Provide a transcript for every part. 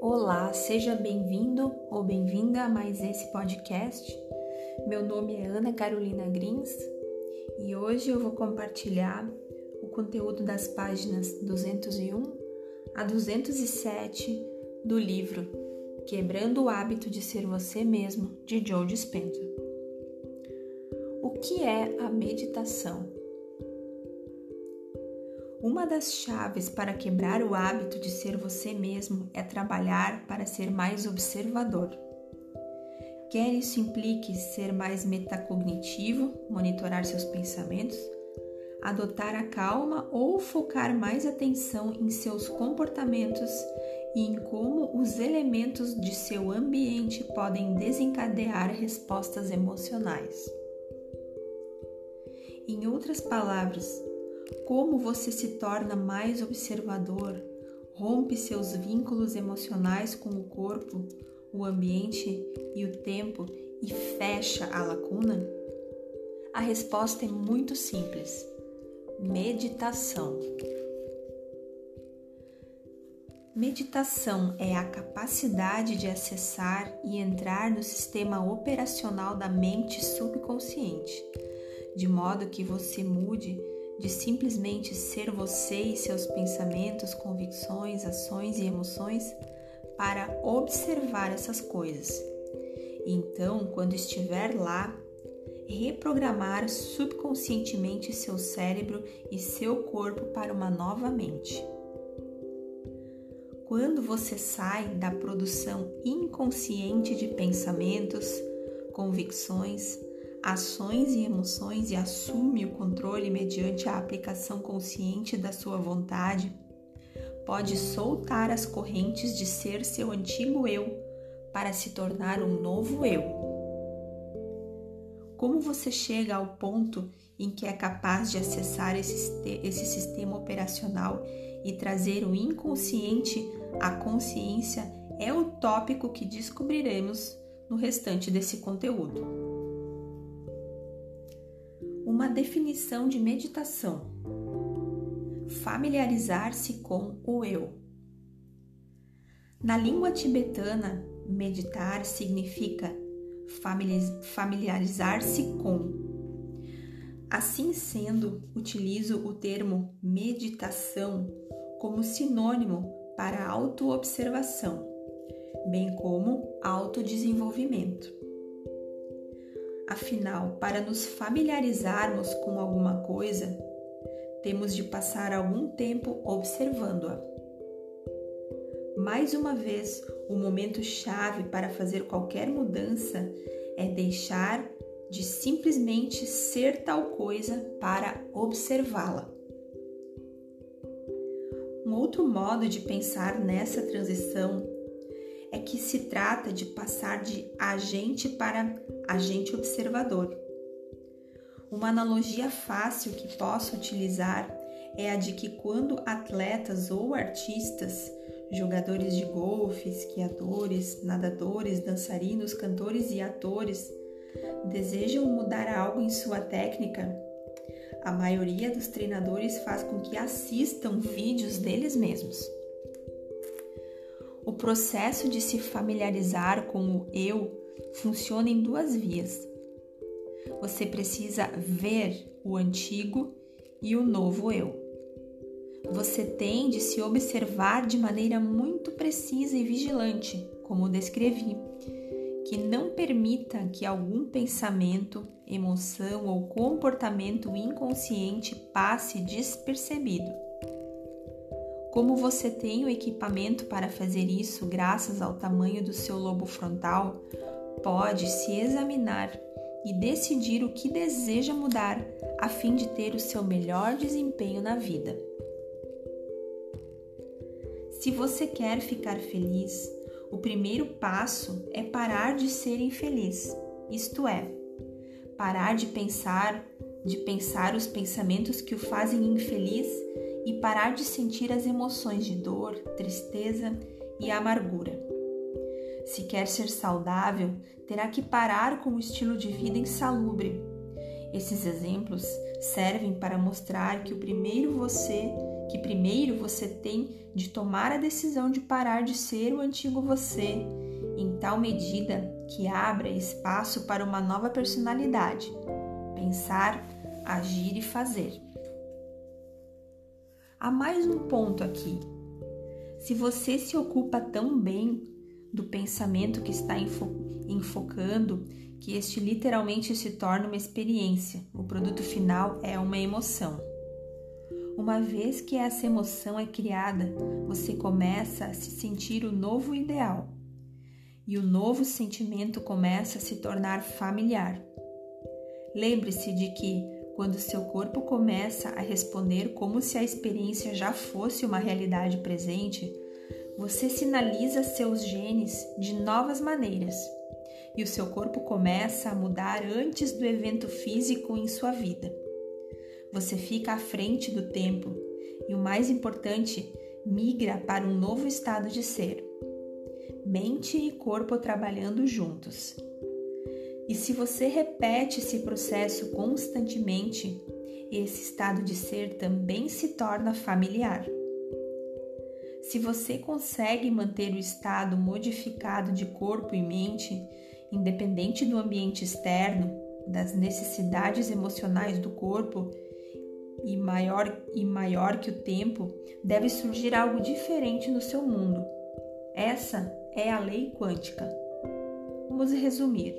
Olá, seja bem-vindo ou bem-vinda a mais esse podcast. Meu nome é Ana Carolina Grins e hoje eu vou compartilhar o conteúdo das páginas 201 a 207 do livro Quebrando o Hábito de Ser Você Mesmo, de Joe Dispenza. O que é a meditação? Uma das chaves para quebrar o hábito de ser você mesmo é trabalhar para ser mais observador. Quer isso implique ser mais metacognitivo, monitorar seus pensamentos, adotar a calma ou focar mais atenção em seus comportamentos e em como os elementos de seu ambiente podem desencadear respostas emocionais. Em outras palavras, como você se torna mais observador, rompe seus vínculos emocionais com o corpo, o ambiente e o tempo e fecha a lacuna? A resposta é muito simples: meditação. Meditação é a capacidade de acessar e entrar no sistema operacional da mente subconsciente, de modo que você mude de simplesmente ser você e seus pensamentos, convicções, ações e emoções para observar essas coisas. Então, quando estiver lá, reprogramar subconscientemente seu cérebro e seu corpo para uma nova mente. Quando você sai da produção inconsciente de pensamentos, convicções, ações e emoções e assume o controle mediante a aplicação consciente da sua vontade, pode soltar as correntes de ser seu antigo eu para se tornar um novo eu. Como você chega ao ponto em que é capaz de acessar esse, esse sistema operacional e trazer o inconsciente à consciência é o tópico que descobriremos no restante desse conteúdo uma definição de meditação: familiarizar-se com o eu. Na língua tibetana, meditar significa familiarizar-se com. Assim sendo, utilizo o termo meditação como sinônimo para autoobservação, bem como autodesenvolvimento. Afinal, para nos familiarizarmos com alguma coisa, temos de passar algum tempo observando-a. Mais uma vez, o momento chave para fazer qualquer mudança é deixar de simplesmente ser tal coisa para observá-la. Um outro modo de pensar nessa transição é que se trata de passar de agente para agente observador. Uma analogia fácil que posso utilizar é a de que quando atletas ou artistas, jogadores de golfe, esquiadores, nadadores, dançarinos, cantores e atores desejam mudar algo em sua técnica, a maioria dos treinadores faz com que assistam vídeos deles mesmos. O processo de se familiarizar com o eu funciona em duas vias. Você precisa ver o antigo e o novo eu. Você tem de se observar de maneira muito precisa e vigilante, como descrevi, que não permita que algum pensamento, emoção ou comportamento inconsciente passe despercebido. Como você tem o equipamento para fazer isso graças ao tamanho do seu lobo frontal, pode se examinar e decidir o que deseja mudar a fim de ter o seu melhor desempenho na vida. Se você quer ficar feliz, o primeiro passo é parar de ser infeliz, isto é, parar de pensar, de pensar os pensamentos que o fazem infeliz e parar de sentir as emoções de dor, tristeza e amargura. Se quer ser saudável, terá que parar com o estilo de vida insalubre. Esses exemplos servem para mostrar que o primeiro você, que primeiro você tem de tomar a decisão de parar de ser o antigo você, em tal medida que abra espaço para uma nova personalidade, pensar, agir e fazer. Há mais um ponto aqui. Se você se ocupa tão bem do pensamento que está enfocando, que este literalmente se torna uma experiência, o produto final é uma emoção. Uma vez que essa emoção é criada, você começa a se sentir o novo ideal. E o novo sentimento começa a se tornar familiar. Lembre-se de que, quando seu corpo começa a responder como se a experiência já fosse uma realidade presente, você sinaliza seus genes de novas maneiras e o seu corpo começa a mudar antes do evento físico em sua vida. Você fica à frente do tempo e, o mais importante, migra para um novo estado de ser. Mente e corpo trabalhando juntos. E se você repete esse processo constantemente, esse estado de ser também se torna familiar. Se você consegue manter o estado modificado de corpo e mente, independente do ambiente externo, das necessidades emocionais do corpo, e maior e maior que o tempo, deve surgir algo diferente no seu mundo. Essa é a lei quântica. Vamos resumir.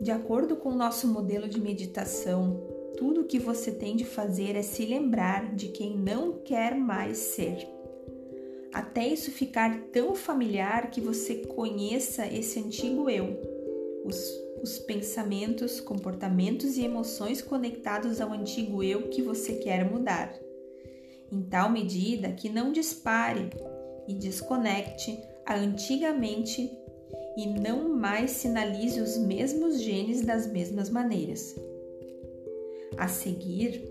De acordo com o nosso modelo de meditação, tudo o que você tem de fazer é se lembrar de quem não quer mais ser. Até isso ficar tão familiar que você conheça esse antigo eu, os, os pensamentos, comportamentos e emoções conectados ao antigo eu que você quer mudar. Em tal medida que não dispare e desconecte a antigamente e não mais sinalize os mesmos genes das mesmas maneiras. A seguir,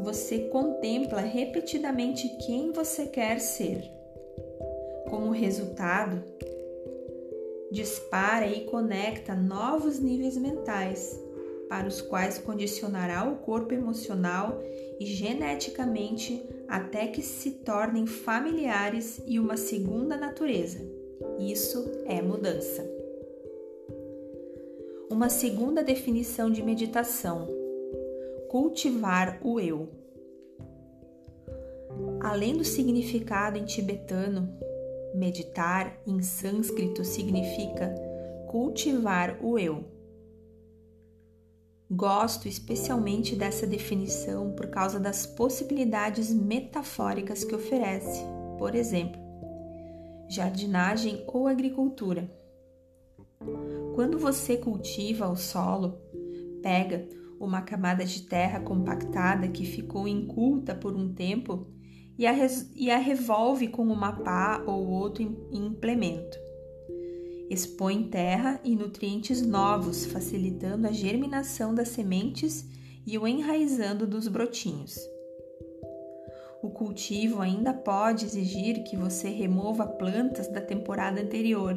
você contempla repetidamente quem você quer ser. Como resultado, dispara e conecta novos níveis mentais, para os quais condicionará o corpo emocional e geneticamente até que se tornem familiares e uma segunda natureza. Isso é mudança. Uma segunda definição de meditação cultivar o eu. Além do significado em tibetano, meditar em sânscrito significa cultivar o eu. Gosto especialmente dessa definição por causa das possibilidades metafóricas que oferece, por exemplo, jardinagem ou agricultura. Quando você cultiva o solo, pega uma camada de terra compactada que ficou inculta por um tempo e a, e a revolve com uma pá ou outro implemento. Expõe terra e nutrientes novos, facilitando a germinação das sementes e o enraizando dos brotinhos. O cultivo ainda pode exigir que você remova plantas da temporada anterior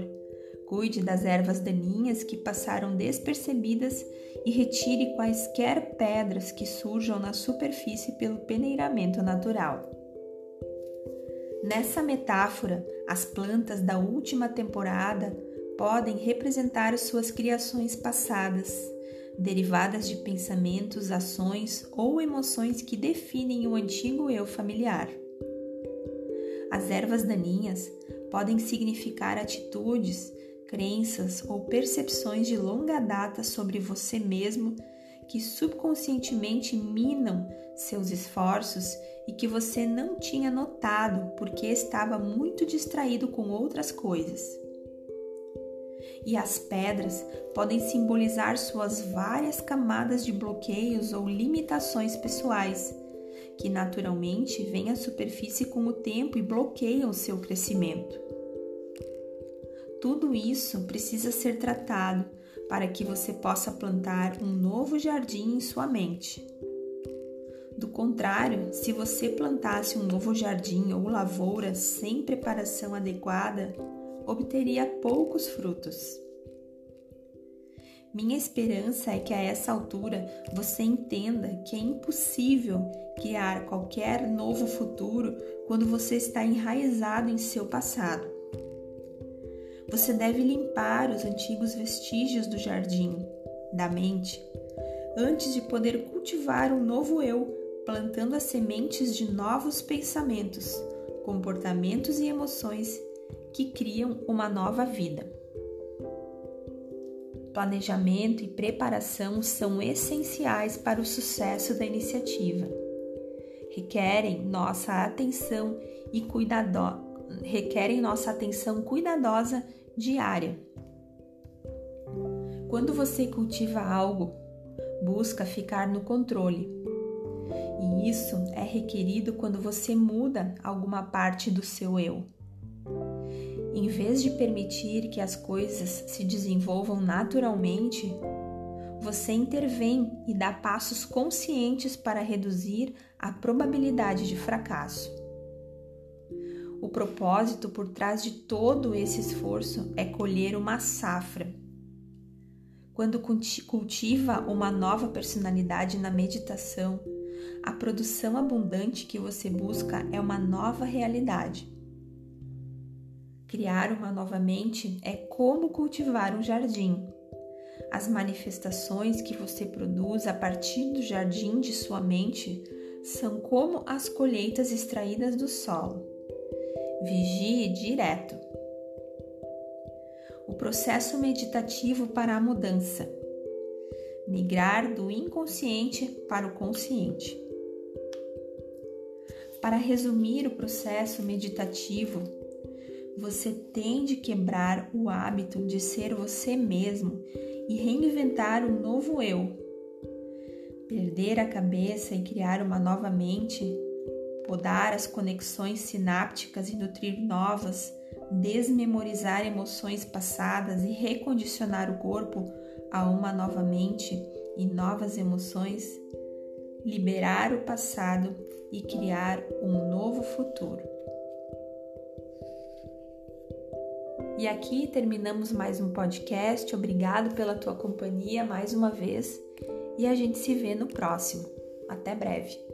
Cuide das ervas daninhas que passaram despercebidas e retire quaisquer pedras que surjam na superfície pelo peneiramento natural. Nessa metáfora, as plantas da última temporada podem representar suas criações passadas, derivadas de pensamentos, ações ou emoções que definem o antigo eu familiar. As ervas daninhas podem significar atitudes crenças ou percepções de longa data sobre você mesmo que subconscientemente minam seus esforços e que você não tinha notado porque estava muito distraído com outras coisas. E as pedras podem simbolizar suas várias camadas de bloqueios ou limitações pessoais, que naturalmente vêm à superfície com o tempo e bloqueiam seu crescimento. Tudo isso precisa ser tratado para que você possa plantar um novo jardim em sua mente. Do contrário, se você plantasse um novo jardim ou lavoura sem preparação adequada, obteria poucos frutos. Minha esperança é que a essa altura você entenda que é impossível criar qualquer novo futuro quando você está enraizado em seu passado. Você deve limpar os antigos vestígios do jardim, da mente, antes de poder cultivar um novo eu, plantando as sementes de novos pensamentos, comportamentos e emoções que criam uma nova vida planejamento e preparação são essenciais para o sucesso da iniciativa. Requerem nossa atenção e cuidado... requerem nossa atenção cuidadosa diária. Quando você cultiva algo, busca ficar no controle. E isso é requerido quando você muda alguma parte do seu eu. Em vez de permitir que as coisas se desenvolvam naturalmente, você intervém e dá passos conscientes para reduzir a probabilidade de fracasso. O propósito por trás de todo esse esforço é colher uma safra. Quando cultiva uma nova personalidade na meditação, a produção abundante que você busca é uma nova realidade. Criar uma nova mente é como cultivar um jardim. As manifestações que você produz a partir do jardim de sua mente são como as colheitas extraídas do solo. Vigie direto. O processo meditativo para a mudança. Migrar do inconsciente para o consciente. Para resumir o processo meditativo, você tem de quebrar o hábito de ser você mesmo e reinventar um novo eu. Perder a cabeça e criar uma nova mente, podar as conexões sinápticas e nutrir novas, desmemorizar emoções passadas e recondicionar o corpo a uma nova mente e novas emoções, liberar o passado e criar um novo futuro. E aqui terminamos mais um podcast. Obrigado pela tua companhia mais uma vez e a gente se vê no próximo. Até breve.